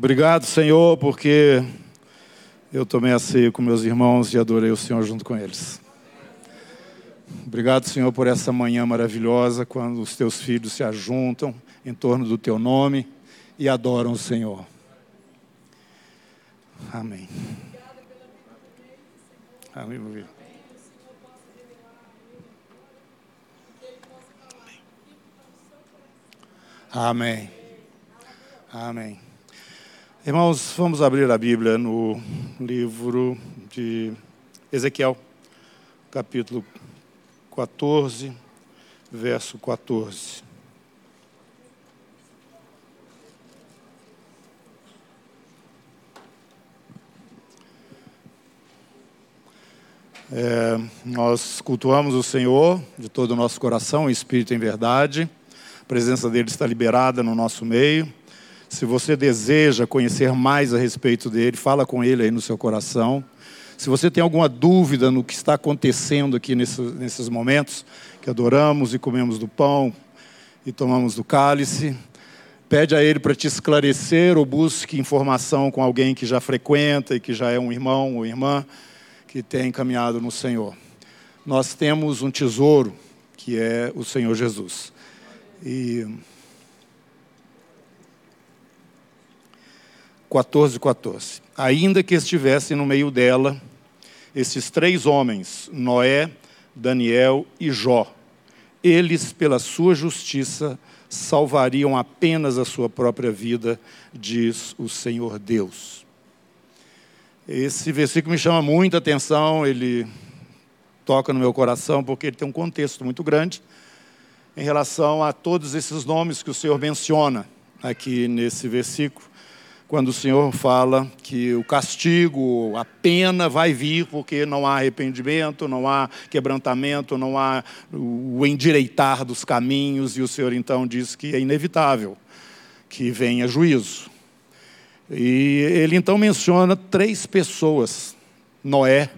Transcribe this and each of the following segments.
Obrigado, Senhor, porque eu tomei a ceia com meus irmãos e adorei o Senhor junto com eles. Obrigado, Senhor, por essa manhã maravilhosa, quando os teus filhos se ajuntam em torno do teu nome e adoram o Senhor. Amém. Amém. Amém. Amém. Irmãos, vamos abrir a Bíblia no livro de Ezequiel, capítulo 14, verso 14. É, nós cultuamos o Senhor de todo o nosso coração, espírito em verdade. A presença dele está liberada no nosso meio. Se você deseja conhecer mais a respeito dele, fala com ele aí no seu coração. Se você tem alguma dúvida no que está acontecendo aqui nesses, momentos, que adoramos e comemos do pão e tomamos do cálice, pede a ele para te esclarecer ou busque informação com alguém que já frequenta e que já é um irmão ou irmã que tem caminhado no Senhor. Nós temos um tesouro que é o Senhor Jesus. E 14, 14. Ainda que estivessem no meio dela esses três homens, Noé, Daniel e Jó, eles, pela sua justiça, salvariam apenas a sua própria vida, diz o Senhor Deus. Esse versículo me chama muita atenção, ele toca no meu coração, porque ele tem um contexto muito grande em relação a todos esses nomes que o Senhor menciona aqui nesse versículo, quando o Senhor fala que o castigo, a pena vai vir porque não há arrependimento, não há quebrantamento, não há o endireitar dos caminhos, e o Senhor então diz que é inevitável que venha juízo. E ele então menciona três pessoas: Noé,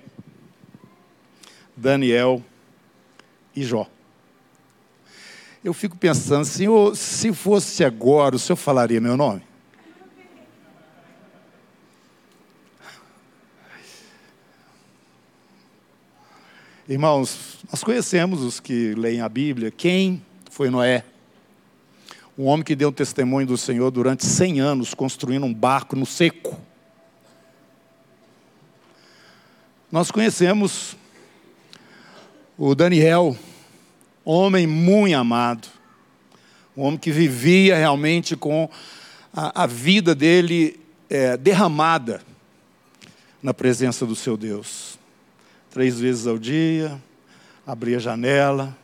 Daniel e Jó. Eu fico pensando, Senhor, se fosse agora, o senhor falaria meu nome? Irmãos, nós conhecemos os que leem a Bíblia. Quem foi Noé? um homem que deu testemunho do Senhor durante 100 anos, construindo um barco no seco. Nós conhecemos o Daniel, homem muito amado, um homem que vivia realmente com a, a vida dele é, derramada na presença do seu Deus. Três vezes ao dia, abria a janela,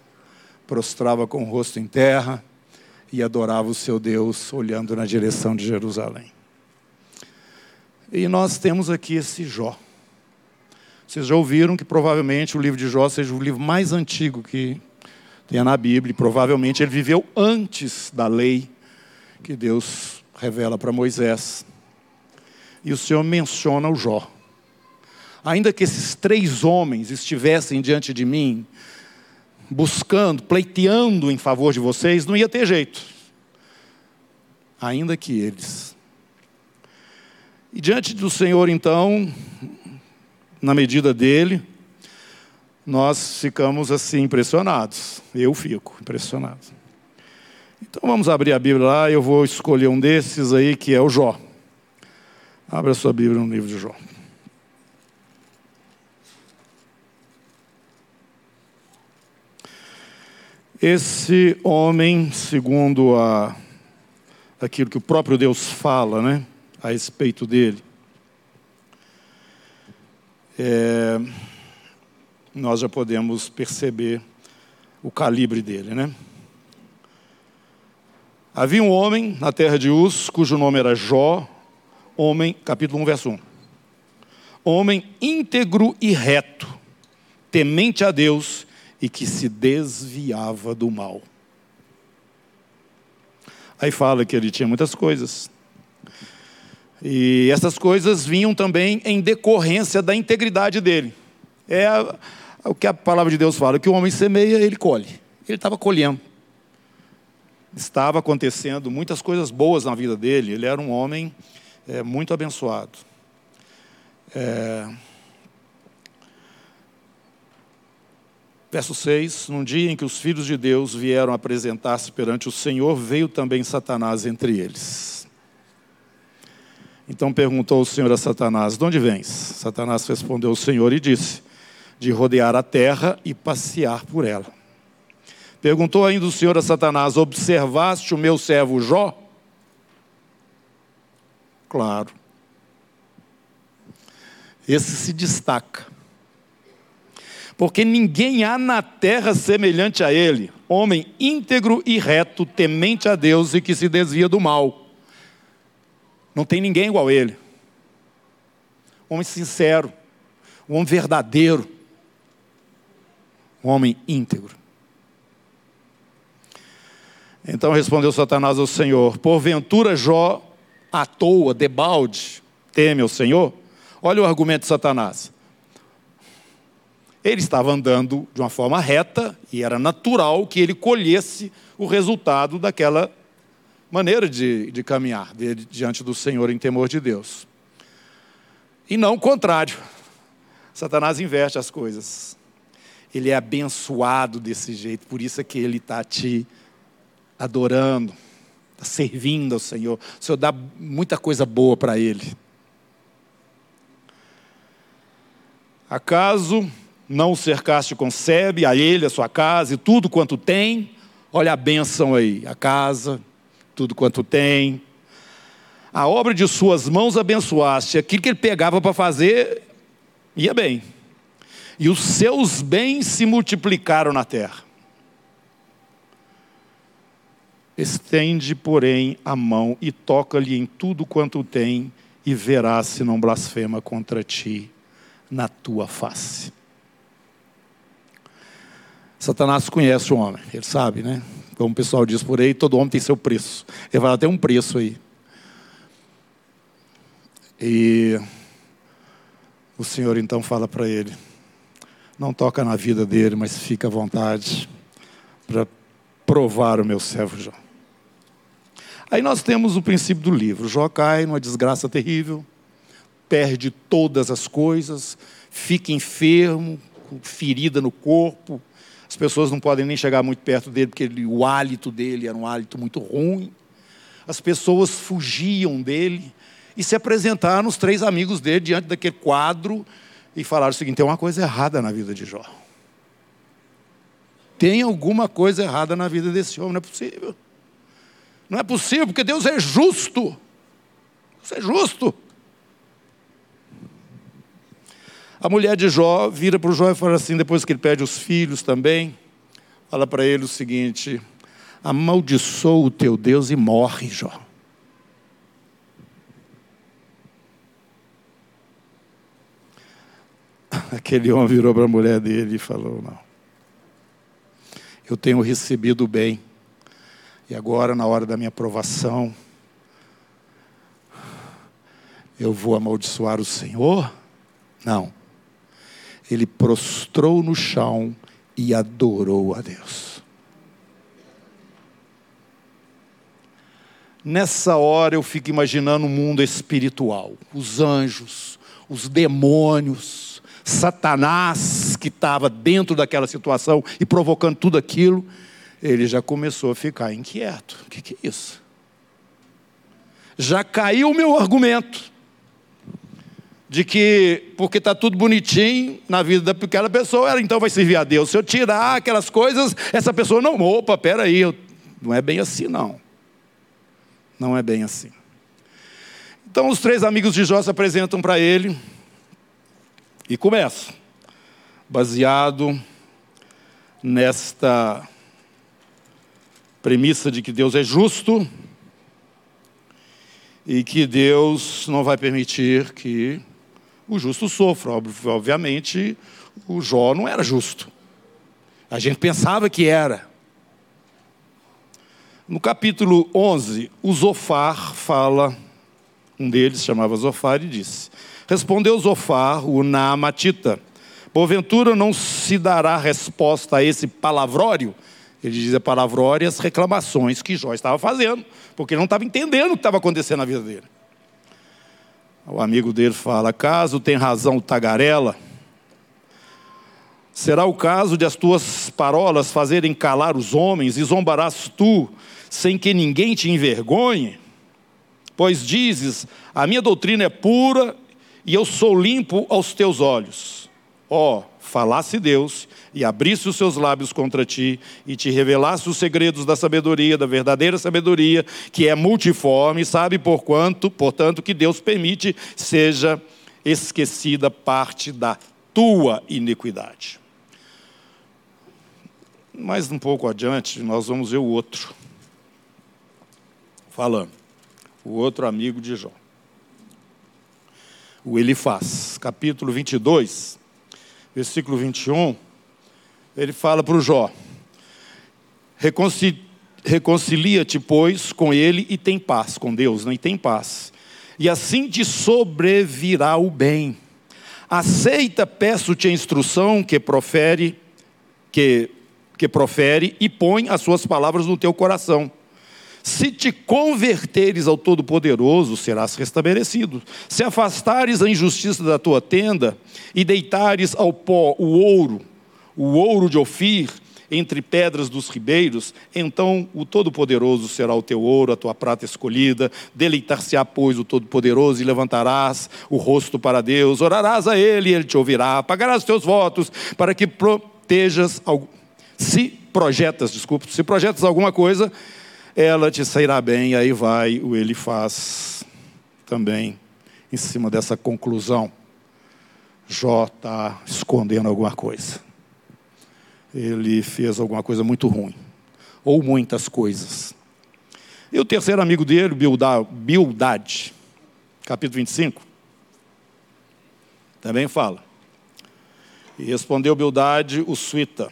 prostrava com o rosto em terra, e adorava o seu Deus olhando na direção de Jerusalém. E nós temos aqui esse Jó. Vocês já ouviram que provavelmente o livro de Jó seja o livro mais antigo que tenha na Bíblia, e provavelmente ele viveu antes da lei que Deus revela para Moisés. E o Senhor menciona o Jó. Ainda que esses três homens estivessem diante de mim, buscando, pleiteando em favor de vocês, não ia ter jeito. Ainda que eles. E diante do Senhor, então, na medida dele, nós ficamos assim impressionados. Eu fico impressionado. Então vamos abrir a Bíblia lá, eu vou escolher um desses aí que é o Jó. Abra sua Bíblia no livro de Jó. Esse homem, segundo a, aquilo que o próprio Deus fala né, a respeito dele, é, nós já podemos perceber o calibre dele. Né? Havia um homem na terra de Uz, cujo nome era Jó, homem, capítulo 1, verso 1. Homem íntegro e reto, temente a Deus e que se desviava do mal. Aí fala que ele tinha muitas coisas. E essas coisas vinham também em decorrência da integridade dele. É o que a palavra de Deus fala, que o homem semeia, ele colhe. Ele estava colhendo. Estava acontecendo muitas coisas boas na vida dele. Ele era um homem é muito abençoado. É... Verso 6: Num dia em que os filhos de Deus vieram apresentar-se perante o Senhor, veio também Satanás entre eles. Então perguntou o Senhor a Satanás: De onde vens? Satanás respondeu ao Senhor e disse: De rodear a terra e passear por ela. Perguntou ainda o Senhor a Satanás: Observaste o meu servo Jó? Claro. Esse se destaca. Porque ninguém há na terra semelhante a ele, homem íntegro e reto, temente a Deus e que se desvia do mal. Não tem ninguém igual a ele. Homem sincero, um homem verdadeiro, um homem íntegro. Então respondeu Satanás ao Senhor: Porventura Jó, à toa, debalde, teme ao Senhor? Olha o argumento de Satanás. Ele estava andando de uma forma reta e era natural que ele colhesse o resultado daquela maneira de, de caminhar de, diante do Senhor em temor de Deus. E não o contrário. Satanás inverte as coisas. Ele é abençoado desse jeito, por isso é que ele está te adorando, está servindo ao Senhor. O Senhor dá muita coisa boa para ele. Acaso não o cercaste com sebe, a ele, a sua casa e tudo quanto tem? Olha a bênção aí, a casa, tudo quanto tem. A obra de suas mãos abençoaste. Aquilo que ele pegava para fazer, ia bem. E os seus bens se multiplicaram na terra. Estende, porém, a mão e toca-lhe em tudo quanto tem, e verás se não blasfema contra ti na tua face. Satanás conhece o homem, ele sabe, né? Como o pessoal diz por aí, todo homem tem seu preço. Ele vai ter um preço aí. E o Senhor então fala para ele: não toca na vida dele, mas fica à vontade para provar o meu servo Jó. Aí nós temos o princípio do livro. Jó cai numa desgraça terrível, perde todas as coisas, fica enfermo, com ferida no corpo, as pessoas não podem nem chegar muito perto dele, porque ele, o hálito dele era um hálito muito ruim. As pessoas fugiam dele e se apresentaram os três amigos dele diante daquele quadro e falaram o seguinte: tem uma coisa errada na vida de Jó. Tem alguma coisa errada na vida desse homem, não é possível. Não é possível, porque Deus é justo. Deus é justo. A mulher de Jó vira para o Jó e fala assim, depois que ele perde os filhos também, fala para ele o seguinte: amaldiçoa o teu Deus e morre, Jó. Aquele homem virou para a mulher dele e falou: Não, eu tenho recebido o bem, e agora, na hora da minha provação, eu vou amaldiçoar o Senhor? Não ele prostrou no chão e adorou a Deus. Nessa hora eu fico imaginando o mundo espiritual, os anjos, os demônios, Satanás que estava dentro daquela situação e provocando tudo aquilo, ele já começou a ficar inquieto. O que, que é isso? Já caiu o meu argumento de que, porque está tudo bonitinho na vida daquela pessoa, ela então vai servir a Deus. Se eu tirar aquelas coisas, essa pessoa não, opa, peraí, não é bem assim não. Não é bem assim. Então os três amigos de Jó se apresentam para ele e começam, baseado nesta premissa de que Deus é justo e que Deus não vai permitir que o justo sofra. Obviamente, o Jó não era justo. A gente pensava que era. No capítulo 11, o Zofar fala, um deles chamava Zofar e disse: Respondeu Zofar, o Naamatita, porventura não se dará resposta a esse palavrório? Ele dizia palavrório as reclamações que Jó estava fazendo, porque ele não estava entendendo o que estava acontecendo na vida dele. O amigo dele fala: Caso tem razão o tagarela, será o caso de as tuas parolas fazerem calar os homens e zombarás tu, sem que ninguém te envergonhe? Pois dizes: A minha doutrina é pura e eu sou limpo aos teus olhos. Ó, oh, falasse Deus e abrisse os seus lábios contra ti e te revelasse os segredos da sabedoria, da verdadeira sabedoria, que é multiforme, sabe por quanto, portanto, que Deus permite seja esquecida parte da tua iniquidade. Mais um pouco adiante, nós vamos ver o outro falando, o outro amigo de Jó. O Elifaz, capítulo 22, versículo 21 ele fala para o Jó: reconcilia-te, pois, com ele e tem paz, com Deus, né? e tem paz. E assim te sobrevirá o bem. Aceita, peço-te a instrução que profere, que, que profere e põe as suas palavras no teu coração. Se te converteres ao Todo-Poderoso, serás restabelecido. Se afastares a injustiça da tua tenda e deitares ao pó o ouro, o ouro de Ofir entre pedras dos ribeiros, então o Todo-Poderoso será o teu ouro, a tua prata escolhida. Deleitar-se-á, pois, o Todo-Poderoso, e levantarás o rosto para Deus, orarás a Ele, e Ele te ouvirá, pagarás teus votos, para que protejas, se projetas, desculpa, se projetas alguma coisa, ela te sairá bem, aí vai o Ele faz também em cima dessa conclusão. Jó está escondendo alguma coisa ele fez alguma coisa muito ruim, ou muitas coisas. E o terceiro amigo dele, Bildad, capítulo 25, também fala. E respondeu Bildad, o suíta: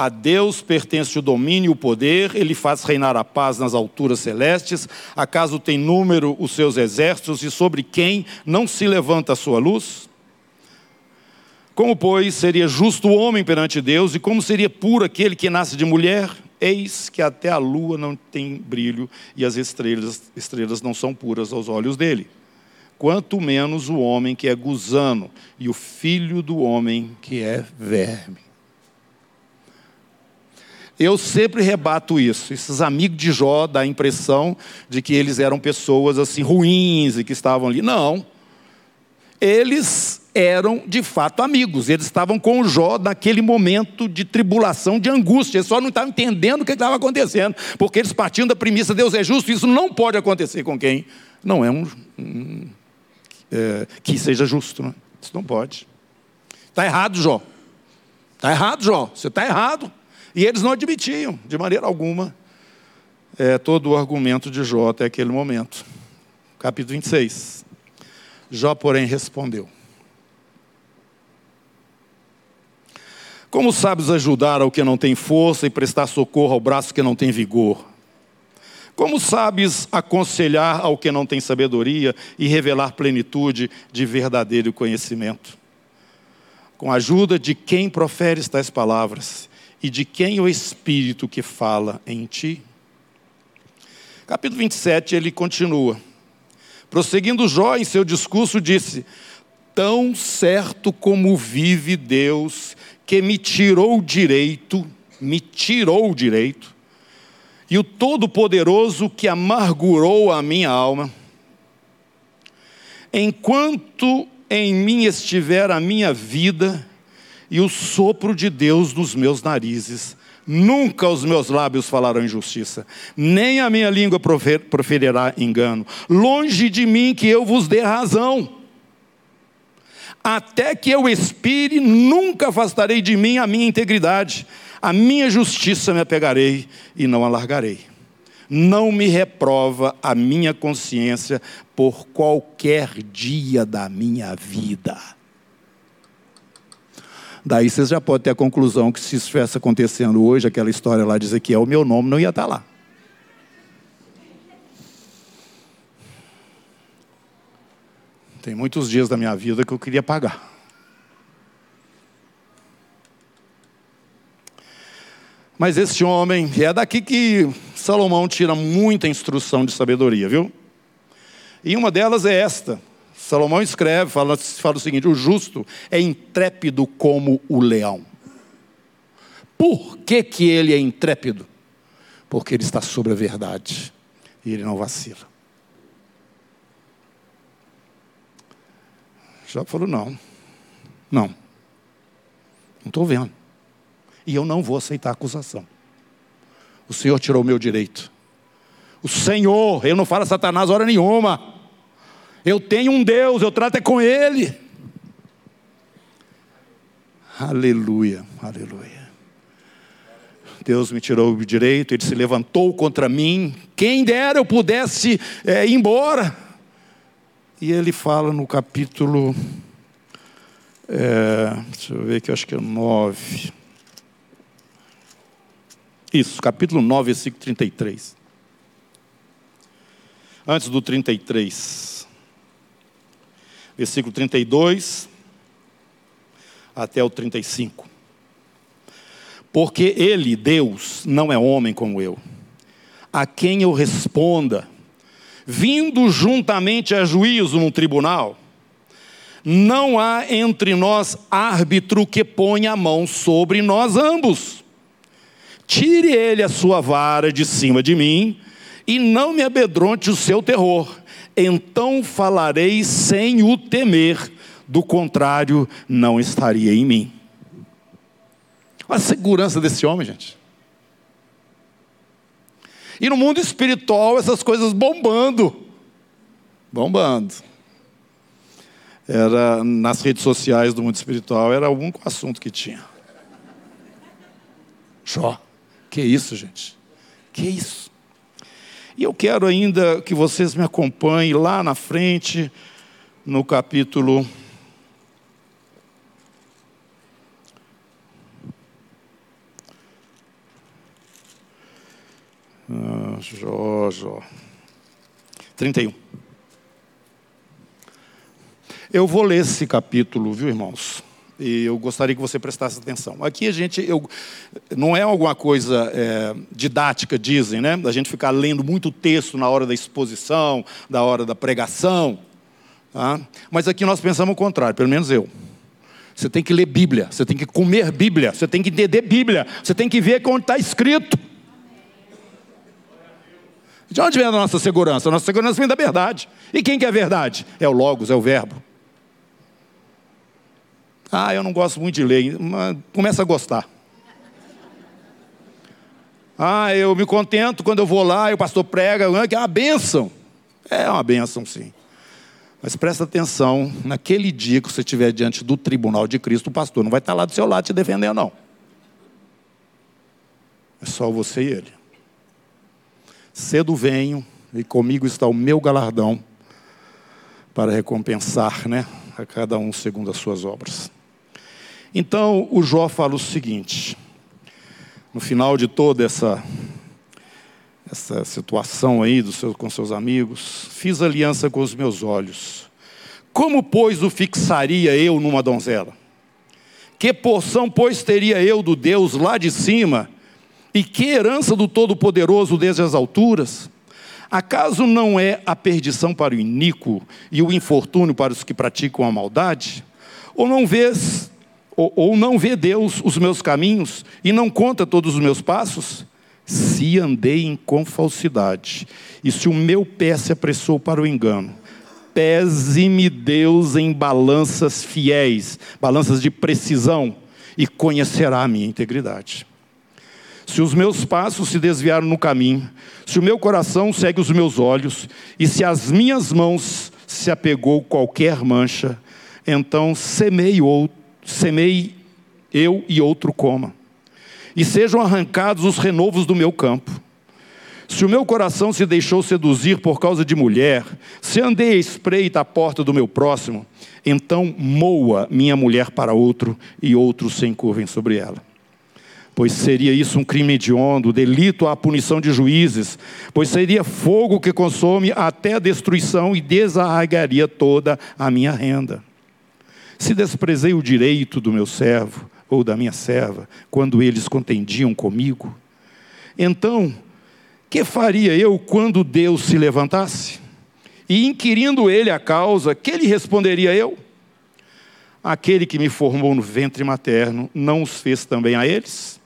A Deus pertence o domínio e o poder, ele faz reinar a paz nas alturas celestes. Acaso tem número os seus exércitos e sobre quem não se levanta a sua luz? Como, pois, seria justo o homem perante Deus, e como seria puro aquele que nasce de mulher? Eis que até a lua não tem brilho e as estrelas, estrelas não são puras aos olhos dele. Quanto menos o homem que é gusano e o filho do homem que é verme. Eu sempre rebato isso. Esses amigos de Jó dão a impressão de que eles eram pessoas assim ruins e que estavam ali. Não. Eles eram de fato amigos. Eles estavam com o Jó naquele momento de tribulação, de angústia. Eles só não estavam entendendo o que estava acontecendo, porque eles partiam da premissa: Deus é justo, isso não pode acontecer com quem não é um. um é, que seja justo. Né? Isso não pode. Está errado, Jó. Está errado, Jó. Você está errado. E eles não admitiam, de maneira alguma, é, todo o argumento de Jó até aquele momento. Capítulo 26. Jó, porém, respondeu. Como sabes ajudar ao que não tem força e prestar socorro ao braço que não tem vigor? Como sabes aconselhar ao que não tem sabedoria e revelar plenitude de verdadeiro conhecimento? Com a ajuda de quem profere tais palavras e de quem o Espírito que fala em ti? Capítulo 27, ele continua. Prosseguindo Jó em seu discurso, disse: Tão certo como vive Deus, que me tirou o direito, me tirou o direito, e o Todo-Poderoso que amargurou a minha alma. Enquanto em mim estiver a minha vida e o sopro de Deus nos meus narizes, nunca os meus lábios falarão injustiça, nem a minha língua proferirá engano. Longe de mim que eu vos dê razão até que eu expire, nunca afastarei de mim a minha integridade, a minha justiça me apegarei e não alargarei. Não me reprova a minha consciência por qualquer dia da minha vida. Daí vocês já podem ter a conclusão que se isso estivesse acontecendo hoje, aquela história lá de Ezequiel, o meu nome não ia estar lá. Tem muitos dias da minha vida que eu queria pagar. Mas esse homem, é daqui que Salomão tira muita instrução de sabedoria, viu? E uma delas é esta. Salomão escreve, fala, fala o seguinte: o justo é intrépido como o leão. Por que, que ele é intrépido? Porque ele está sobre a verdade e ele não vacila. Já falou: não, não, não estou vendo. E eu não vou aceitar a acusação. O Senhor tirou o meu direito. O Senhor, eu não falo Satanás hora nenhuma. Eu tenho um Deus, eu trato é com Ele. Aleluia, aleluia. Deus me tirou o direito, Ele se levantou contra mim. Quem dera eu pudesse é, ir embora. E Ele fala no capítulo. É, deixa eu ver que acho que é 9. Isso, capítulo 9, versículo 33. Antes do 33. Versículo 32 até o 35. Porque ele, Deus, não é homem como eu, a quem eu responda, vindo juntamente a juízo num tribunal, não há entre nós árbitro que ponha a mão sobre nós ambos. Tire ele a sua vara de cima de mim, e não me amedronte o seu terror. Então falarei sem o temer, do contrário, não estaria em mim. Olha a segurança desse homem, gente. E no mundo espiritual, essas coisas bombando. Bombando. Era nas redes sociais do mundo espiritual, era o único assunto que tinha. Jó. Que isso, gente? Que isso? E eu quero ainda que vocês me acompanhem lá na frente, no capítulo. Ah, Jó, Jó. 31. Eu vou ler esse capítulo, viu, irmãos? E eu gostaria que você prestasse atenção. Aqui a gente, eu, não é alguma coisa é, didática, dizem, né? A gente ficar lendo muito texto na hora da exposição, da hora da pregação. Tá? Mas aqui nós pensamos o contrário, pelo menos eu. Você tem que ler Bíblia, você tem que comer Bíblia, você tem que entender Bíblia, você tem que ver onde está escrito. De onde vem a nossa segurança? A nossa segurança vem da verdade. E quem que é a verdade? É o Logos, é o Verbo. Ah, eu não gosto muito de ler, começa a gostar. Ah, eu me contento quando eu vou lá e o pastor prega, que é uma bênção. É uma bênção, sim. Mas presta atenção, naquele dia que você estiver diante do tribunal de Cristo, o pastor não vai estar lá do seu lado te defendendo, não. É só você e ele. Cedo venho e comigo está o meu galardão para recompensar, né, a cada um segundo as suas obras. Então o Jó fala o seguinte, no final de toda essa, essa situação aí do seu, com seus amigos, fiz aliança com os meus olhos. Como, pois, o fixaria eu numa donzela? Que porção, pois, teria eu do Deus lá de cima? E que herança do Todo-Poderoso desde as alturas? Acaso não é a perdição para o iníquo e o infortúnio para os que praticam a maldade? Ou não vês ou, ou não vê Deus os meus caminhos e não conta todos os meus passos? Se andei em com falsidade, e se o meu pé se apressou para o engano, pese-me Deus em balanças fiéis, balanças de precisão, e conhecerá a minha integridade. Se os meus passos se desviaram no caminho, se o meu coração segue os meus olhos, e se as minhas mãos se apegou qualquer mancha, então semei outro semei eu e outro coma, e sejam arrancados os renovos do meu campo. Se o meu coração se deixou seduzir por causa de mulher, se andei à espreita à porta do meu próximo, então moa minha mulher para outro e outros se encurvem sobre ela. Pois seria isso um crime hediondo, delito à punição de juízes, pois seria fogo que consome até a destruição e desarraigaria toda a minha renda. Se desprezei o direito do meu servo ou da minha serva, quando eles contendiam comigo, então, que faria eu quando Deus se levantasse? E inquirindo ele a causa, que lhe responderia eu? Aquele que me formou no ventre materno não os fez também a eles?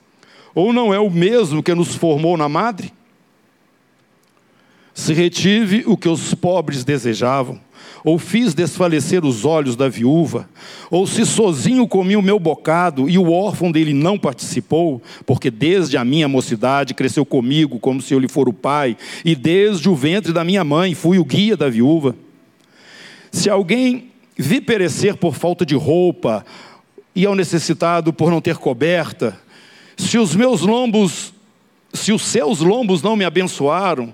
Ou não é o mesmo que nos formou na madre? Se retive o que os pobres desejavam, ou fiz desfalecer os olhos da viúva, ou se sozinho comi o meu bocado e o órfão dele não participou, porque desde a minha mocidade cresceu comigo como se eu lhe for o pai, e desde o ventre da minha mãe fui o guia da viúva. Se alguém vi perecer por falta de roupa, e ao necessitado por não ter coberta, se os meus lombos, se os seus lombos não me abençoaram,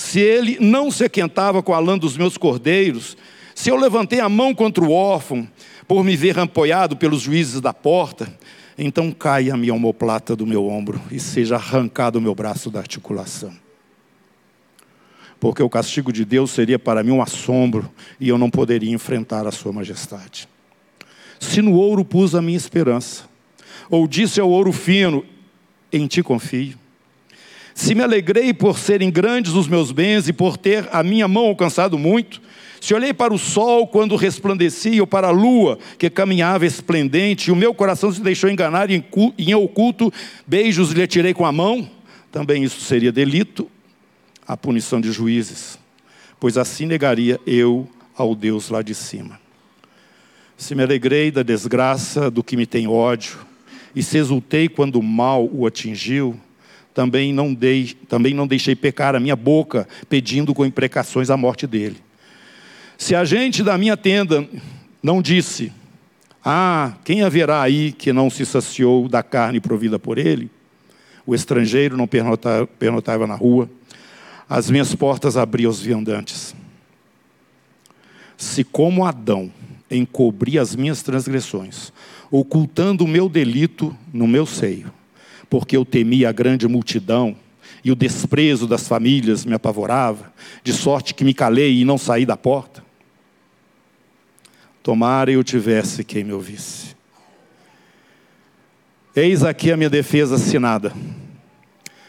se ele não se aquentava com a lã dos meus cordeiros, se eu levantei a mão contra o órfão, por me ver apoiado pelos juízes da porta, então caia a minha omoplata do meu ombro e seja arrancado o meu braço da articulação. Porque o castigo de Deus seria para mim um assombro e eu não poderia enfrentar a sua majestade. Se no ouro pus a minha esperança, ou disse ao ouro fino, em ti confio, se me alegrei por serem grandes os meus bens e por ter a minha mão alcançado muito, se olhei para o sol quando resplandecia, ou para a lua que caminhava esplendente, e o meu coração se deixou enganar e em oculto beijos lhe tirei com a mão, também isso seria delito, a punição de juízes, pois assim negaria eu ao Deus lá de cima. Se me alegrei da desgraça do que me tem ódio, e se exultei quando o mal o atingiu, também não, dei, também não deixei pecar a minha boca, pedindo com imprecações a morte dele. Se a gente da minha tenda não disse, ah, quem haverá aí que não se saciou da carne provida por ele? O estrangeiro não pernotava, pernotava na rua, as minhas portas abriam aos viandantes. Se como Adão encobri as minhas transgressões, ocultando o meu delito no meu seio, porque eu temia a grande multidão, e o desprezo das famílias me apavorava, de sorte que me calei e não saí da porta. Tomara eu tivesse quem me ouvisse. Eis aqui a minha defesa assinada.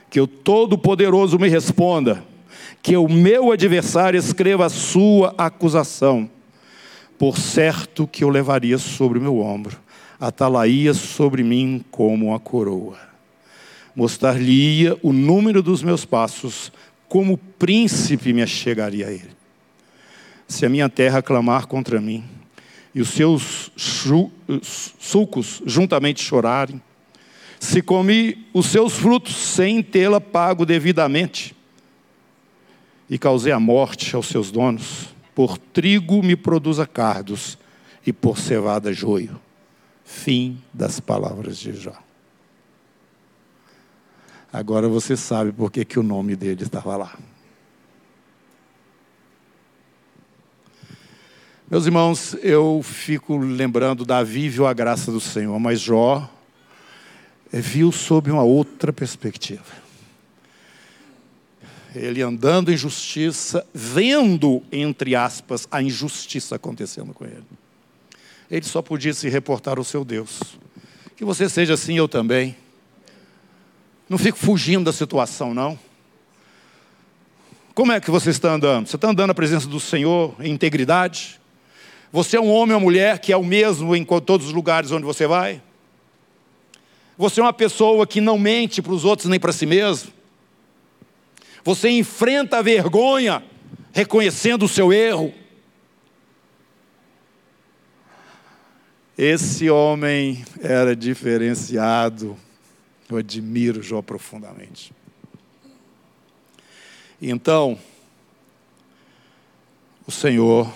Que o Todo-Poderoso me responda, que o meu adversário escreva a sua acusação. Por certo que eu levaria sobre o meu ombro, atalaia sobre mim como a coroa mostrar-lhe-ia o número dos meus passos, como príncipe me achegaria a ele. Se a minha terra clamar contra mim, e os seus sulcos juntamente chorarem, se comi os seus frutos sem tê-la pago devidamente, e causei a morte aos seus donos, por trigo me produza cardos, e por cevada joio. Fim das palavras de Jó. Agora você sabe por que, que o nome dele estava lá. Meus irmãos, eu fico lembrando, Davi viu a graça do Senhor, mas Jó viu sob uma outra perspectiva. Ele andando em justiça, vendo, entre aspas, a injustiça acontecendo com ele. Ele só podia se reportar ao seu Deus. Que você seja assim, eu também. Não fico fugindo da situação, não. Como é que você está andando? Você está andando na presença do Senhor em integridade? Você é um homem ou mulher que é o mesmo em todos os lugares onde você vai? Você é uma pessoa que não mente para os outros nem para si mesmo? Você enfrenta a vergonha reconhecendo o seu erro? Esse homem era diferenciado eu admiro Jó profundamente. Então, o Senhor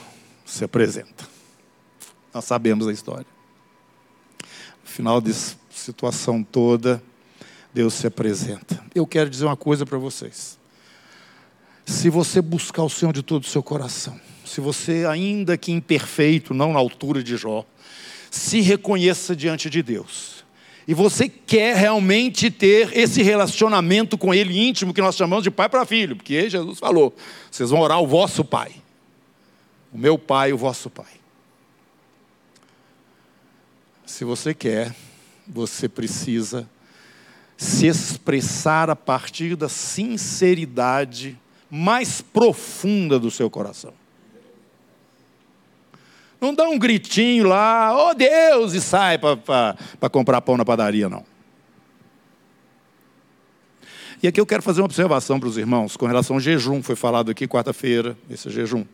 se apresenta. Nós sabemos a história. No final dessa situação toda, Deus se apresenta. Eu quero dizer uma coisa para vocês. Se você buscar o Senhor de todo o seu coração, se você, ainda que imperfeito, não na altura de Jó, se reconheça diante de Deus e você quer realmente ter esse relacionamento com Ele íntimo, que nós chamamos de pai para filho, porque Jesus falou: vocês vão orar o vosso pai, o meu pai, o vosso pai. Se você quer, você precisa se expressar a partir da sinceridade mais profunda do seu coração. Não dá um gritinho lá, oh Deus, e sai para comprar pão na padaria, não. E aqui eu quero fazer uma observação para os irmãos com relação ao jejum. Foi falado aqui quarta-feira, esse jejum.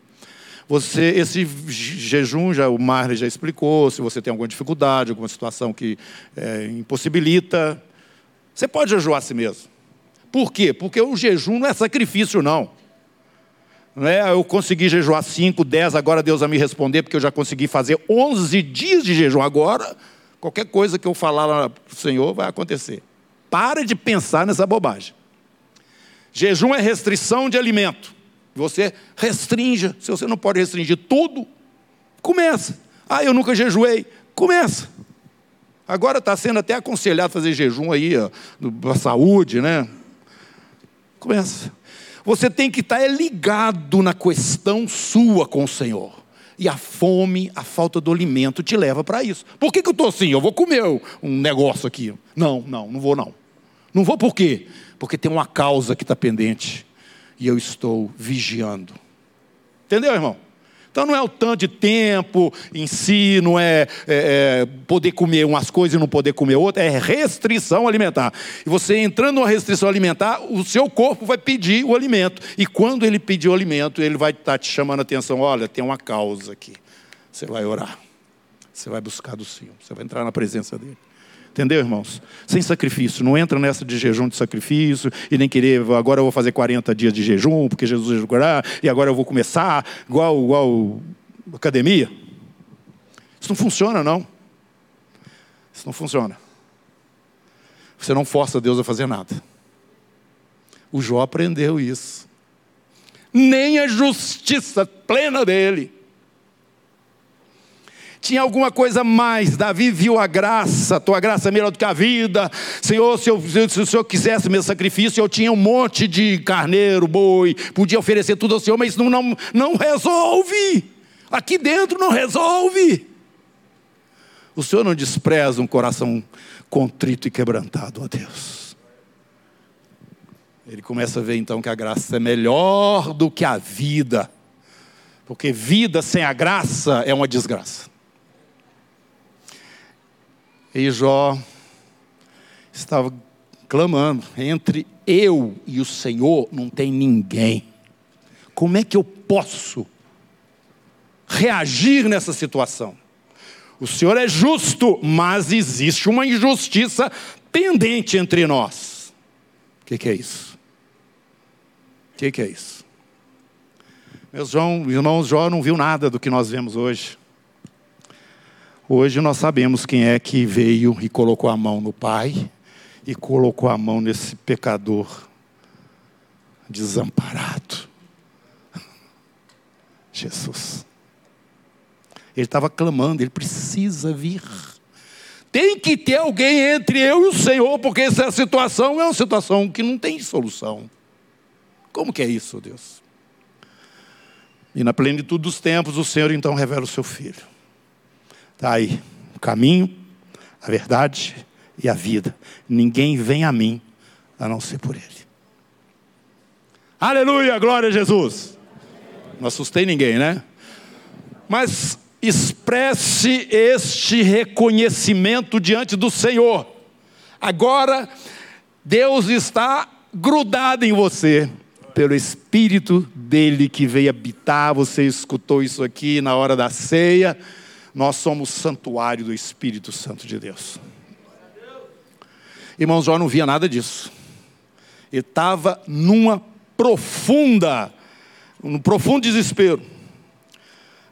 Você, esse jejum, já, o Marley já explicou, se você tem alguma dificuldade, alguma situação que é, impossibilita, você pode jejuar a si mesmo. Por quê? Porque o jejum não é sacrifício, não. Não é, eu consegui jejuar 5, 10, agora Deus vai me responder, porque eu já consegui fazer 11 dias de jejum. Agora, qualquer coisa que eu falar lá para o Senhor vai acontecer. Para de pensar nessa bobagem. Jejum é restrição de alimento. Você restringe. Se você não pode restringir tudo, começa. Ah, eu nunca jejuei. Começa. Agora está sendo até aconselhado fazer jejum aí, a saúde, né? Começa. Você tem que estar tá ligado na questão sua com o Senhor. E a fome, a falta do alimento te leva para isso. Por que, que eu estou assim? Eu vou comer um negócio aqui. Não, não, não vou não. Não vou por quê? Porque tem uma causa que está pendente. E eu estou vigiando. Entendeu, irmão? Então não é o tanto de tempo em si, não é, é, é, poder comer umas coisas e não poder comer outras, é restrição alimentar. E você entrando numa restrição alimentar, o seu corpo vai pedir o alimento. E quando ele pedir o alimento, ele vai estar tá te chamando a atenção: olha, tem uma causa aqui. Você vai orar, você vai buscar do Senhor, você vai entrar na presença dele. Entendeu, irmãos? Sem sacrifício. Não entra nessa de jejum de sacrifício e nem querer, agora eu vou fazer 40 dias de jejum, porque Jesus jejuará, e agora eu vou começar, igual, igual academia. Isso não funciona, não. Isso não funciona. Você não força Deus a fazer nada. O Jó aprendeu isso. Nem a justiça plena dele tinha alguma coisa mais. Davi viu a graça, tua graça é melhor do que a vida. Senhor, se, eu, se o Senhor quisesse meu sacrifício, eu tinha um monte de carneiro, boi, podia oferecer tudo ao Senhor, mas não, não, não resolve. Aqui dentro não resolve. O Senhor não despreza um coração contrito e quebrantado, ó Deus. Ele começa a ver então que a graça é melhor do que a vida, porque vida sem a graça é uma desgraça. E Jó estava clamando: entre eu e o Senhor não tem ninguém. Como é que eu posso reagir nessa situação? O Senhor é justo, mas existe uma injustiça pendente entre nós. O que, que, é isso? O que, que, é isso? Meus irmãos, Jó não viu nada do que nós vemos hoje. Hoje nós sabemos quem é que veio e colocou a mão no Pai e colocou a mão nesse pecador desamparado. Jesus. Ele estava clamando, ele precisa vir. Tem que ter alguém entre eu e o Senhor, porque essa situação é uma situação que não tem solução. Como que é isso, Deus? E na plenitude dos tempos, o Senhor então revela o seu filho. Está aí o caminho, a verdade e a vida. Ninguém vem a mim a não ser por Ele. Aleluia, glória a Jesus. Não assustei ninguém, né? Mas expresse este reconhecimento diante do Senhor. Agora, Deus está grudado em você pelo Espírito dele que veio habitar. Você escutou isso aqui na hora da ceia. Nós somos santuário do Espírito Santo de Deus. Irmão Jó não via nada disso. Ele estava numa profunda, num profundo desespero.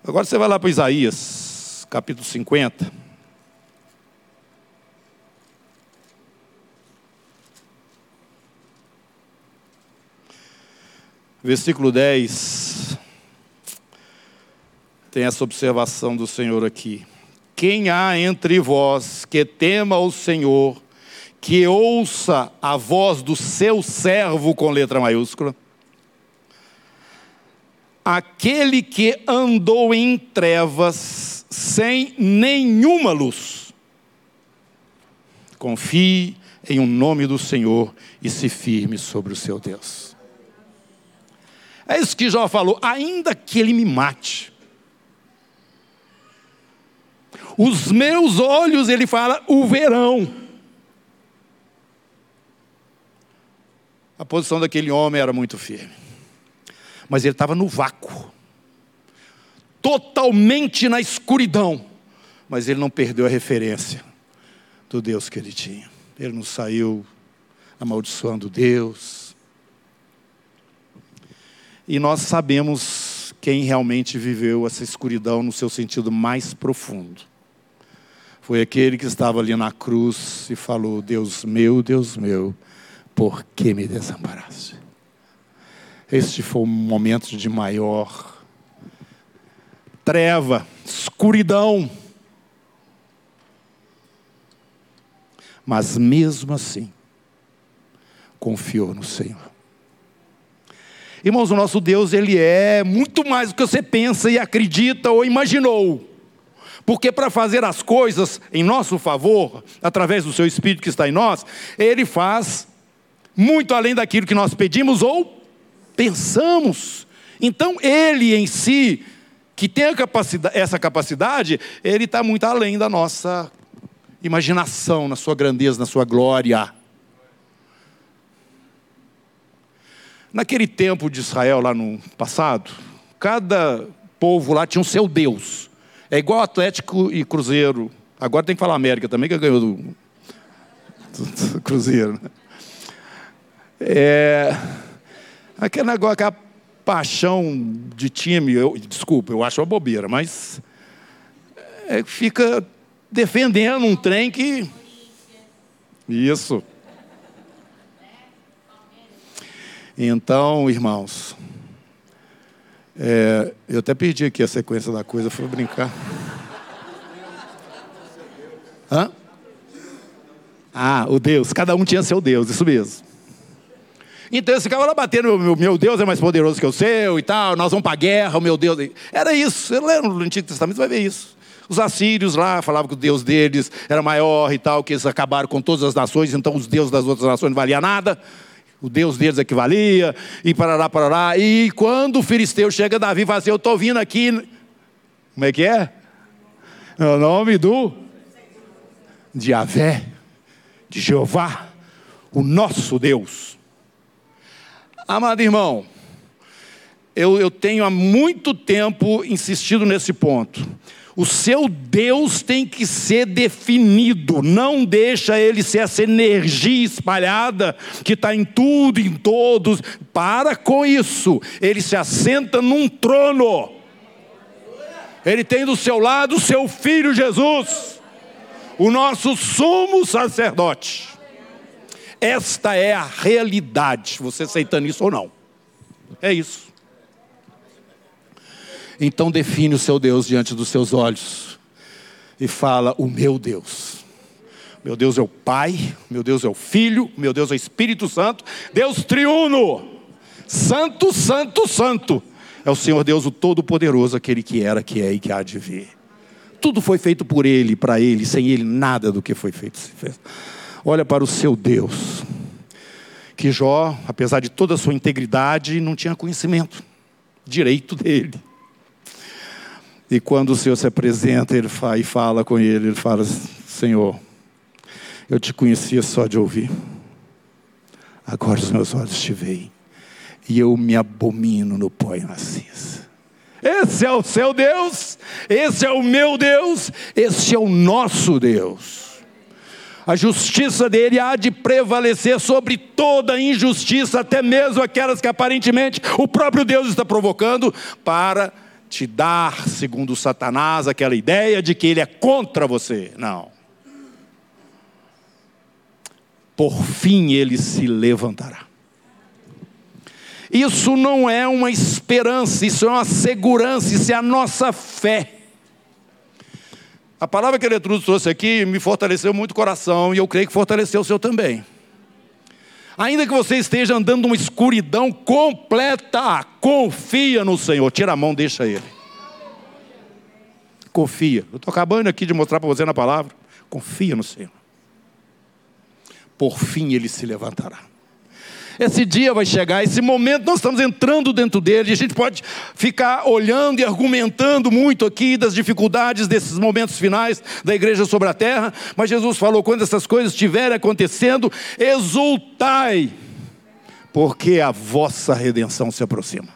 Agora você vai lá para Isaías, capítulo 50. Versículo 10 tem essa observação do Senhor aqui. Quem há entre vós que tema o Senhor, que ouça a voz do seu servo com letra maiúscula? Aquele que andou em trevas sem nenhuma luz. Confie em um nome do Senhor e se firme sobre o seu Deus. É isso que Jó falou, ainda que ele me mate Os meus olhos, ele fala, o verão. A posição daquele homem era muito firme. Mas ele estava no vácuo, totalmente na escuridão. Mas ele não perdeu a referência do Deus que ele tinha. Ele não saiu amaldiçoando Deus. E nós sabemos quem realmente viveu essa escuridão no seu sentido mais profundo. Foi aquele que estava ali na cruz e falou: Deus meu, Deus meu, por que me desamparaste? Este foi um momento de maior treva, escuridão. Mas mesmo assim, confiou no Senhor. Irmãos, o nosso Deus, ele é muito mais do que você pensa e acredita ou imaginou. Porque para fazer as coisas em nosso favor, através do seu Espírito que está em nós, ele faz muito além daquilo que nós pedimos ou pensamos. Então, ele em si, que tem capacidade, essa capacidade, ele está muito além da nossa imaginação, na sua grandeza, na sua glória. Naquele tempo de Israel, lá no passado, cada povo lá tinha o seu Deus. É igual Atlético e Cruzeiro. Agora tem que falar América também, que ganhou do, do, do Cruzeiro. Né? É, aquele negócio, aquela paixão de time, eu, desculpa, eu acho uma bobeira, mas é, fica defendendo um trem que. Isso. Então, irmãos, é, eu até perdi aqui a sequência da coisa, foi brincar. Hã? Ah, o Deus, cada um tinha seu Deus, isso mesmo. Então esse cara lá batendo, meu, Deus é mais poderoso que o seu e tal, nós vamos para a guerra, o meu Deus. Era isso, você lê no Antigo Testamento, você vai ver isso. Os assírios lá falavam que o Deus deles era maior e tal, que eles acabaram com todas as nações, então os deuses das outras nações não valiam nada o Deus deles é que valia, e parará, parará. E quando o filisteu chega, Davi fala assim: Eu estou vindo aqui. Como é que é? No nome do de Avé, de Jeová, o nosso Deus. Amado irmão, eu, eu tenho há muito tempo insistido nesse ponto. O seu Deus tem que ser definido, não deixa ele ser essa energia espalhada que está em tudo, em todos. Para com isso, ele se assenta num trono. Ele tem do seu lado o seu filho Jesus, o nosso sumo sacerdote. Esta é a realidade, você aceitando isso ou não. É isso. Então define o seu Deus diante dos seus olhos e fala: O meu Deus. Meu Deus é o Pai, meu Deus é o Filho, meu Deus é o Espírito Santo, Deus triuno, Santo, Santo, Santo. É o Senhor Deus, o Todo-Poderoso, aquele que era, que é e que há de vir. Tudo foi feito por Ele, para Ele, sem Ele nada do que foi feito se fez. Olha para o seu Deus, que Jó, apesar de toda a sua integridade, não tinha conhecimento, direito dele. E quando o Senhor se apresenta ele fala, e fala com ele, ele fala: Senhor, eu te conhecia só de ouvir, agora os meus olhos te veem, e eu me abomino no pó e na cinza. Esse é o seu Deus, esse é o meu Deus, esse é o nosso Deus. A justiça dele há de prevalecer sobre toda injustiça, até mesmo aquelas que aparentemente o próprio Deus está provocando, para te dar, segundo Satanás, aquela ideia de que ele é contra você. Não. Por fim ele se levantará. Isso não é uma esperança, isso é uma segurança, isso é a nossa fé. A palavra que ele trouxe aqui me fortaleceu muito o coração e eu creio que fortaleceu o seu também. Ainda que você esteja andando numa escuridão completa, confia no Senhor. Tira a mão, deixa Ele. Confia. Eu estou acabando aqui de mostrar para você na palavra. Confia no Senhor. Por fim Ele se levantará. Esse dia vai chegar, esse momento nós estamos entrando dentro dele. A gente pode ficar olhando e argumentando muito aqui das dificuldades desses momentos finais da igreja sobre a terra, mas Jesus falou: quando essas coisas estiverem acontecendo, exultai, porque a vossa redenção se aproxima.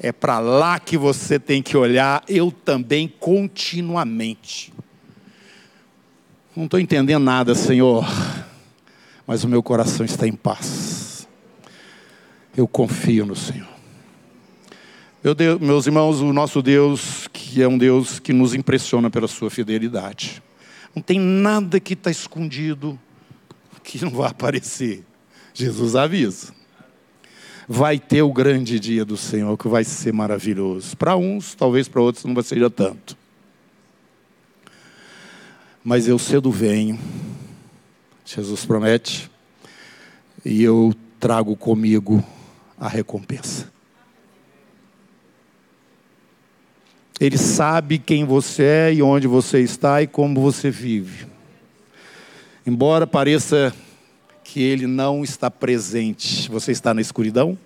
É para lá que você tem que olhar, eu também continuamente. Não estou entendendo nada, Senhor mas o meu coração está em paz. Eu confio no Senhor. Meu Deus, meus irmãos, o nosso Deus, que é um Deus que nos impressiona pela sua fidelidade. Não tem nada que está escondido que não vai aparecer. Jesus avisa. Vai ter o grande dia do Senhor que vai ser maravilhoso. Para uns, talvez para outros não ser tanto. Mas eu cedo venho Jesus promete, e eu trago comigo a recompensa. Ele sabe quem você é e onde você está e como você vive. Embora pareça que ele não está presente, você está na escuridão?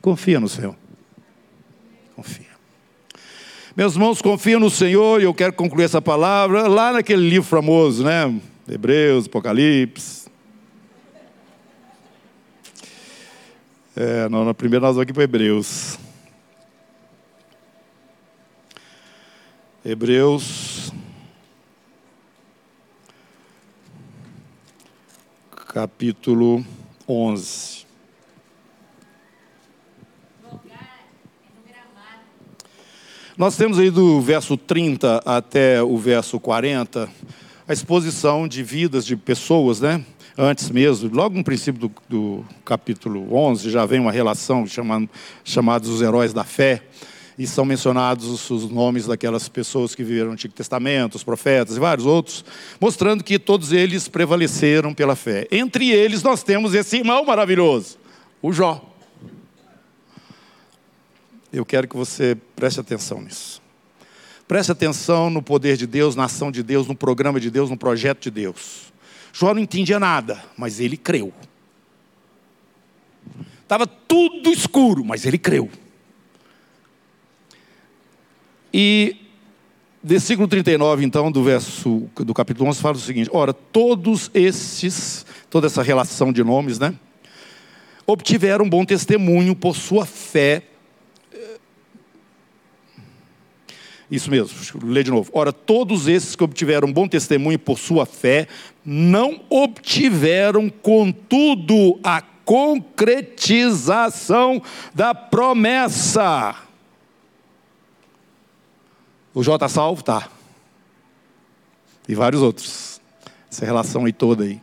Confia no Senhor. Confia. Meus irmãos, confia no Senhor e eu quero concluir essa palavra lá naquele livro famoso, né? Hebreus, Apocalipse. É, não, na primeira nós vamos aqui para Hebreus. Hebreus, capítulo 11. Nós temos aí do verso 30 até o verso 40 a exposição de vidas de pessoas, né? Antes mesmo, logo no princípio do, do capítulo 11, já vem uma relação chamando, chamados os heróis da fé, e são mencionados os, os nomes daquelas pessoas que viveram no Antigo Testamento, os profetas e vários outros, mostrando que todos eles prevaleceram pela fé. Entre eles nós temos esse irmão maravilhoso, o Jó. Eu quero que você preste atenção nisso. Preste atenção no poder de Deus, na ação de Deus, no programa de Deus, no projeto de Deus. Jó não entendia nada, mas ele creu. Estava tudo escuro, mas ele creu. E versículo 39, então, do verso do capítulo 11 fala o seguinte: Ora, todos esses, toda essa relação de nomes, né, obtiveram bom testemunho por sua fé Isso mesmo, lê de novo. Ora, todos esses que obtiveram bom testemunho por sua fé, não obtiveram, contudo, a concretização da promessa. O J está salvo? Tá. E vários outros. Essa relação aí toda aí.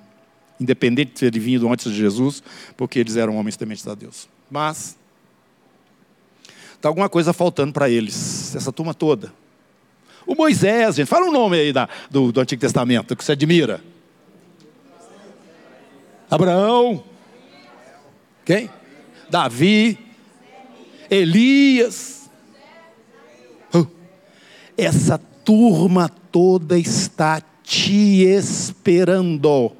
Independente de ter vindo antes de Jesus, porque eles eram homens tementes a Deus. Mas Está alguma coisa faltando para eles, essa turma toda. O Moisés, gente, fala um nome aí da, do, do Antigo Testamento que você admira. Abraão. Quem? Davi. Elias. Essa turma toda está te esperando.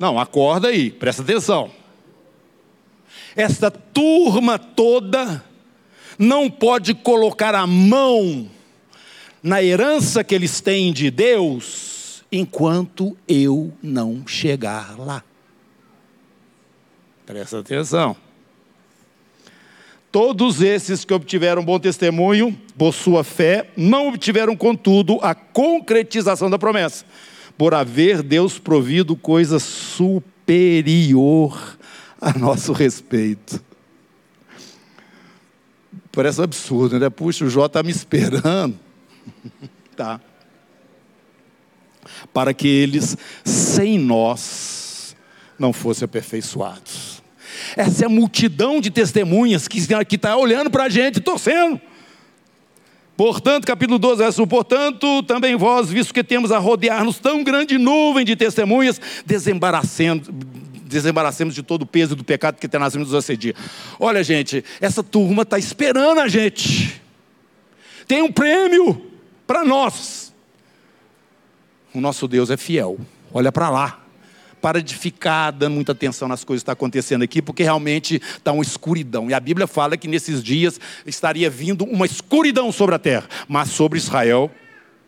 Não, acorda aí, presta atenção. Essa turma toda não pode colocar a mão na herança que eles têm de Deus enquanto eu não chegar lá. Presta atenção. Todos esses que obtiveram bom testemunho por sua fé, não obtiveram, contudo, a concretização da promessa, por haver Deus provido coisa superior a nosso respeito. Parece absurdo, né? Puxa, o Jó está me esperando. tá. Para que eles, sem nós, não fossem aperfeiçoados. Essa é a multidão de testemunhas que está olhando para a gente, torcendo. Portanto, capítulo 12, verso 1, portanto, também vós, visto que temos a rodear-nos tão grande nuvem de testemunhas, desembaraçando, desembaraçemos de todo o peso do pecado que tenazmente nos assedia. Olha, gente, essa turma está esperando a gente. Tem um prêmio para nós. O nosso Deus é fiel. Olha para lá. para de ficar dando muita atenção nas coisas que estão acontecendo aqui, porque realmente está uma escuridão. E a Bíblia fala que nesses dias estaria vindo uma escuridão sobre a terra, mas sobre Israel,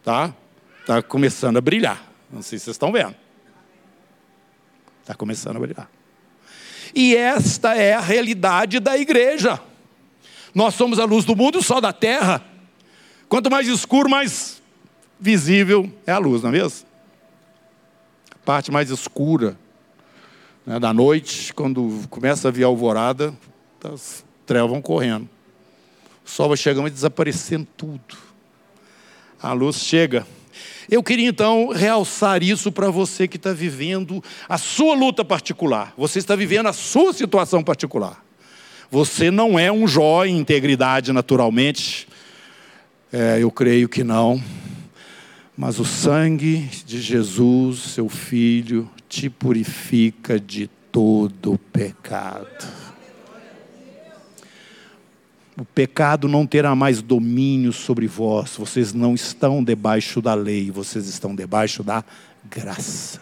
tá? Está começando a brilhar. Não sei se vocês estão vendo. Está começando a brilhar. E esta é a realidade da igreja. Nós somos a luz do mundo e o sol da terra. Quanto mais escuro, mais visível é a luz, não é mesmo? A parte mais escura né, da noite, quando começa a vir a alvorada, as trevas vão correndo. O sol vai chegando e desaparecendo tudo. A luz chega. Eu queria então realçar isso para você que está vivendo a sua luta particular. Você está vivendo a sua situação particular. Você não é um Jó em integridade naturalmente. É, eu creio que não. Mas o sangue de Jesus, seu Filho, te purifica de todo pecado. O pecado não terá mais domínio sobre vós. Vocês não estão debaixo da lei, vocês estão debaixo da graça.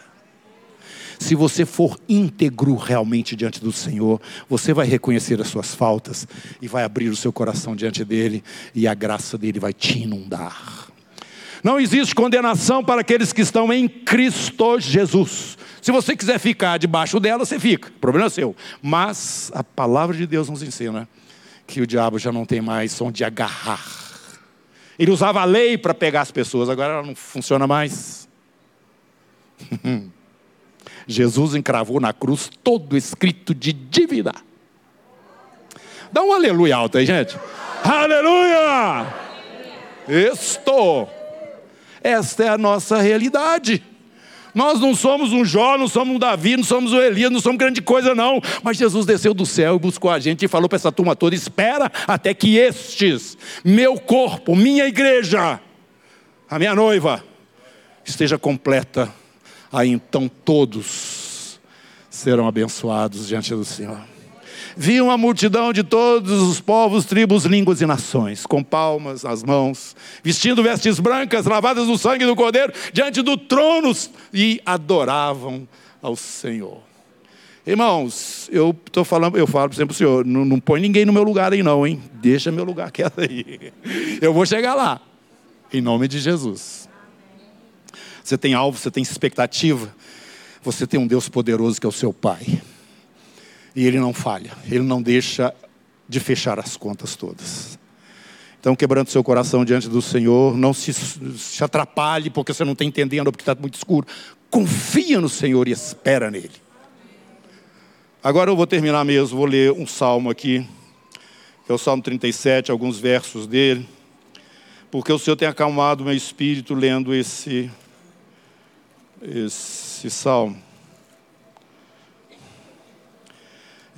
Se você for íntegro realmente diante do Senhor, você vai reconhecer as suas faltas e vai abrir o seu coração diante dele e a graça dele vai te inundar. Não existe condenação para aqueles que estão em Cristo Jesus. Se você quiser ficar debaixo dela, você fica, problema é seu. Mas a palavra de Deus nos ensina que o diabo já não tem mais som de agarrar. Ele usava a lei para pegar as pessoas, agora ela não funciona mais. Jesus encravou na cruz todo escrito de dívida. Dá um aleluia alto aí, gente. Aleluia! Estou. Esta é a nossa realidade. Nós não somos um Jó, não somos um Davi, não somos um Elias, não somos grande coisa, não. Mas Jesus desceu do céu e buscou a gente e falou para essa turma toda: espera até que estes, meu corpo, minha igreja, a minha noiva, esteja completa aí então todos serão abençoados diante do Senhor. Vi uma multidão de todos os povos, tribos, línguas e nações, com palmas nas mãos, vestindo vestes brancas, lavadas no sangue do Cordeiro, diante do trono e adoravam ao Senhor. Irmãos, eu estou falando, eu falo sempre para o senhor, não, não põe ninguém no meu lugar aí não, hein? Deixa meu lugar quieto aí. Eu vou chegar lá, em nome de Jesus. Você tem alvo, você tem expectativa. Você tem um Deus poderoso que é o seu Pai. E Ele não falha, Ele não deixa de fechar as contas todas. Então, quebrando seu coração diante do Senhor, não se, se atrapalhe porque você não está entendendo, porque está muito escuro. Confia no Senhor e espera nele. Agora eu vou terminar mesmo, vou ler um salmo aqui, que é o Salmo 37, alguns versos dele, porque o Senhor tem acalmado meu espírito lendo esse esse salmo.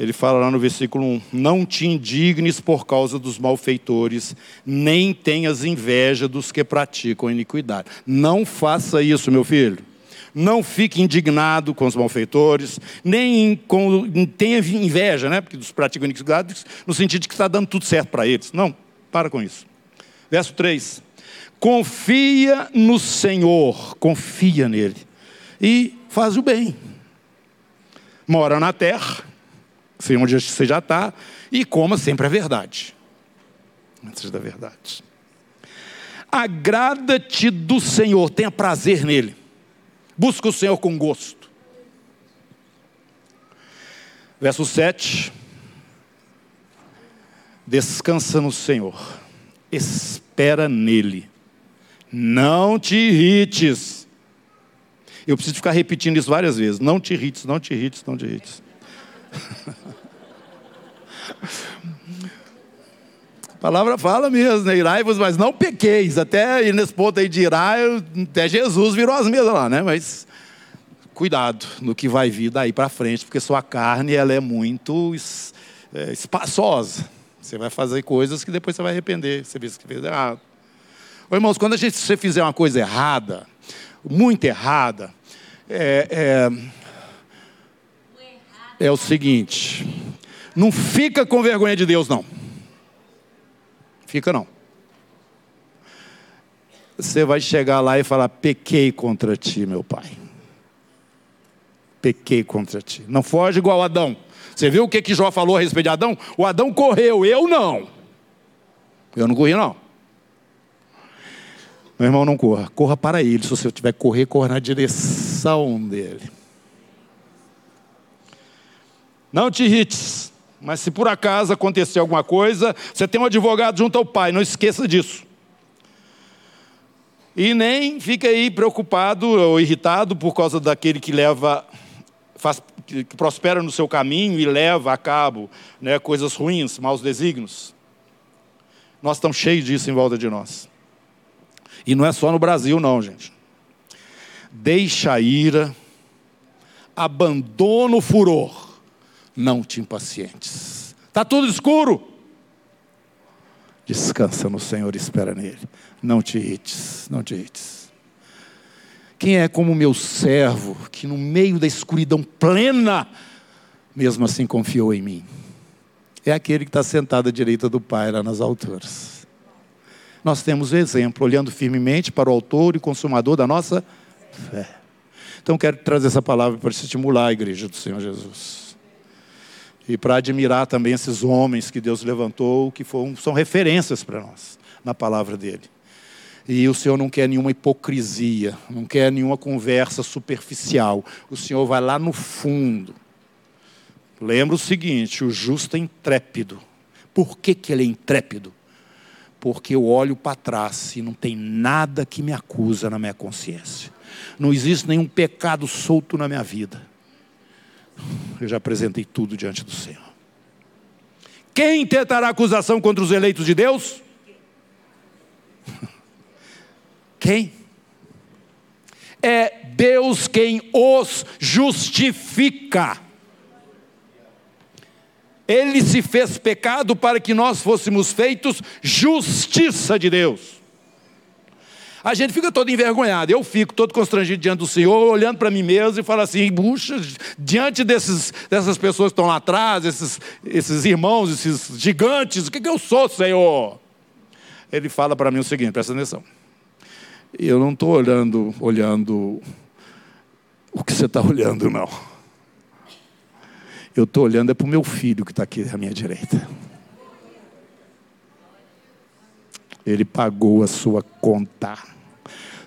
Ele fala lá no versículo 1: Não te indignes por causa dos malfeitores, nem tenhas inveja dos que praticam iniquidade. Não faça isso, meu filho. Não fique indignado com os malfeitores, nem com, tenha inveja, né? Porque dos praticam iniquidade, no sentido de que está dando tudo certo para eles. Não, para com isso. Verso 3: Confia no Senhor, confia nele e faz o bem. Mora na terra, sei onde você já está, e coma sempre a verdade. Antes da verdade. Agrada-te do Senhor, tenha prazer nele. Busca o Senhor com gosto. Verso 7. Descansa no Senhor, espera nele, não te irrites eu preciso ficar repetindo isso várias vezes. Não te irrites, não te irrites, não te irrites. A palavra fala mesmo, né? Irai-vos, mas não pequeis. Até nesse ponto aí de irar, até Jesus virou as mesas lá, né? Mas cuidado no que vai vir daí para frente, porque sua carne ela é muito é, espaçosa. Você vai fazer coisas que depois você vai arrepender. Você vê que fez errado. Ô, irmãos, quando a gente, você fizer uma coisa errada, muito errada, é, é, é o seguinte: não fica com vergonha de Deus, não. Fica não. Você vai chegar lá e falar: pequei contra ti, meu pai. pequei contra ti. Não foge igual Adão. Você viu o que, que Jó falou a respeito de Adão? O Adão correu, eu não. Eu não corri, não. Meu irmão, não corra. Corra para ele. Se você tiver que correr, corra na direção dele. Não te irrites. Mas se por acaso acontecer alguma coisa, você tem um advogado junto ao pai, não esqueça disso. E nem fique aí preocupado ou irritado por causa daquele que leva faz, que, que prospera no seu caminho e leva a cabo né, coisas ruins, maus desígnios. Nós estamos cheios disso em volta de nós. E não é só no Brasil, não, gente. Deixa a ira, abandona o furor, não te impacientes. Está tudo escuro. Descansa no Senhor e espera nele. Não te irrites, não te irrites. Quem é como meu servo, que no meio da escuridão plena, mesmo assim confiou em mim? É aquele que está sentado à direita do Pai, lá nas alturas. Nós temos o exemplo, olhando firmemente para o autor e consumador da nossa fé. Então, quero trazer essa palavra para estimular a igreja do Senhor Jesus. E para admirar também esses homens que Deus levantou, que foram, são referências para nós na palavra dele. E o Senhor não quer nenhuma hipocrisia, não quer nenhuma conversa superficial. O Senhor vai lá no fundo. Lembra o seguinte: o justo é intrépido. Por que, que ele é intrépido? Porque eu olho para trás e não tem nada que me acusa na minha consciência. Não existe nenhum pecado solto na minha vida. Eu já apresentei tudo diante do Senhor. Quem tentará acusação contra os eleitos de Deus? Quem? É Deus quem os justifica. Ele se fez pecado para que nós fôssemos feitos justiça de Deus. A gente fica todo envergonhado, eu fico todo constrangido diante do Senhor, olhando para mim mesmo e falo assim: puxa, diante desses, dessas pessoas que estão lá atrás, esses, esses irmãos, esses gigantes, o que, que eu sou, Senhor? Ele fala para mim o seguinte: presta atenção. Eu não estou olhando, olhando o que você está olhando, não. Eu estou olhando é para o meu filho que está aqui à minha direita. Ele pagou a sua conta.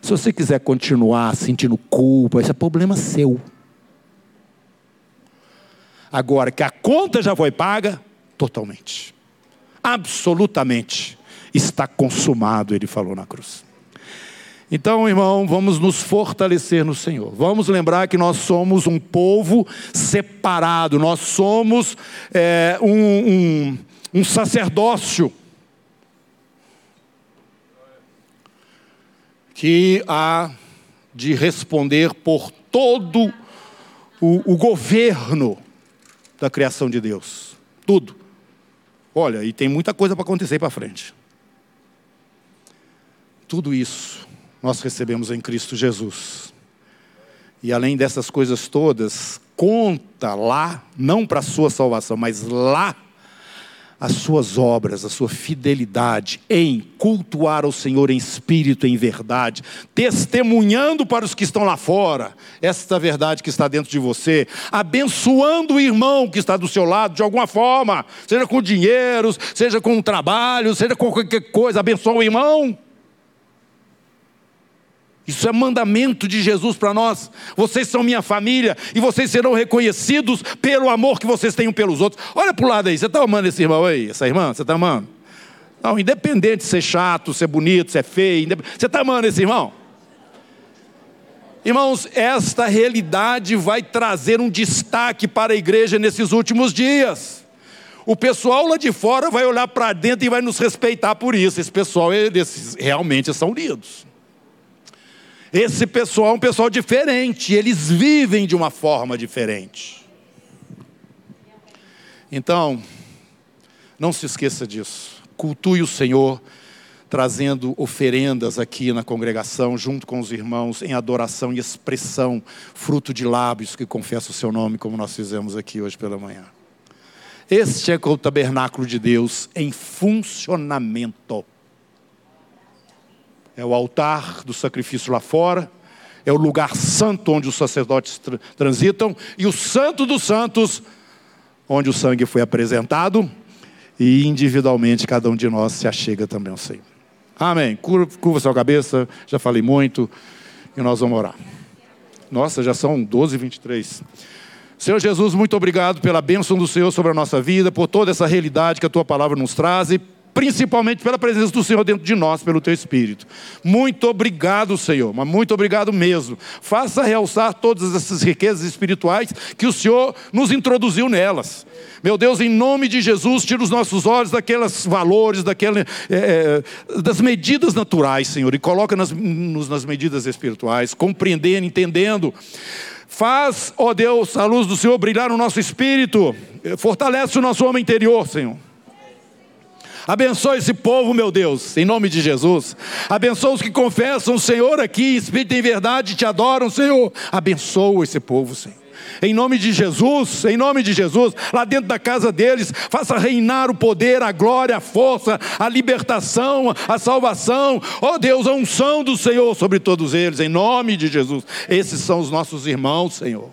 Se você quiser continuar sentindo culpa, esse é problema seu. Agora que a conta já foi paga, totalmente, absolutamente, está consumado, ele falou na cruz. Então, irmão, vamos nos fortalecer no Senhor. Vamos lembrar que nós somos um povo separado, nós somos é, um, um, um sacerdócio. Que há de responder por todo o, o governo da criação de Deus. Tudo. Olha, e tem muita coisa para acontecer para frente. Tudo isso nós recebemos em Cristo Jesus. E além dessas coisas todas, conta lá, não para a sua salvação, mas lá, as suas obras, a sua fidelidade em cultuar o Senhor em espírito em verdade, testemunhando para os que estão lá fora esta verdade que está dentro de você, abençoando o irmão que está do seu lado de alguma forma, seja com dinheiro, seja com trabalho, seja com qualquer coisa, abençoa o irmão. Isso é mandamento de Jesus para nós. Vocês são minha família e vocês serão reconhecidos pelo amor que vocês têm pelos outros. Olha para o lado aí, você está amando esse irmão aí? Essa irmã, você está amando? Não, independente de ser chato, ser bonito, ser feio, você está amando esse irmão? Irmãos, esta realidade vai trazer um destaque para a igreja nesses últimos dias. O pessoal lá de fora vai olhar para dentro e vai nos respeitar por isso. Esse pessoal, eles realmente são unidos. Esse pessoal é um pessoal diferente, eles vivem de uma forma diferente. Então, não se esqueça disso. Cultue o Senhor, trazendo oferendas aqui na congregação, junto com os irmãos, em adoração e expressão, fruto de lábios que confessam o seu nome, como nós fizemos aqui hoje pela manhã. Este é o tabernáculo de Deus em funcionamento. É o altar do sacrifício lá fora é o lugar santo onde os sacerdotes transitam, e o santo dos santos, onde o sangue foi apresentado, e individualmente cada um de nós se achega também ao Senhor. Amém. Curva sua cabeça, já falei muito, e nós vamos orar. Nossa, já são 12 e 23. Senhor Jesus, muito obrigado pela bênção do Senhor sobre a nossa vida, por toda essa realidade que a tua palavra nos traz e principalmente pela presença do Senhor dentro de nós, pelo teu Espírito. Muito obrigado, Senhor, mas muito obrigado mesmo. Faça realçar todas essas riquezas espirituais que o Senhor nos introduziu nelas. Meu Deus, em nome de Jesus, tira os nossos olhos daqueles valores, daquele, é, é, das medidas naturais, Senhor, e coloca nas, nas medidas espirituais, compreendendo, entendendo. Faz, ó Deus, a luz do Senhor brilhar no nosso espírito, fortalece o nosso homem interior, Senhor. Abençoa esse povo, meu Deus, em nome de Jesus. Abençoa os que confessam o Senhor aqui, espírito em verdade, te adoram, Senhor. Abençoa esse povo, Senhor. Em nome de Jesus, em nome de Jesus, lá dentro da casa deles, faça reinar o poder, a glória, a força, a libertação, a salvação. Ó oh Deus, a unção do Senhor sobre todos eles, em nome de Jesus. Esses são os nossos irmãos, Senhor.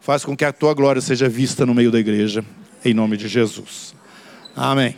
Faz com que a tua glória seja vista no meio da igreja, em nome de Jesus. Amém.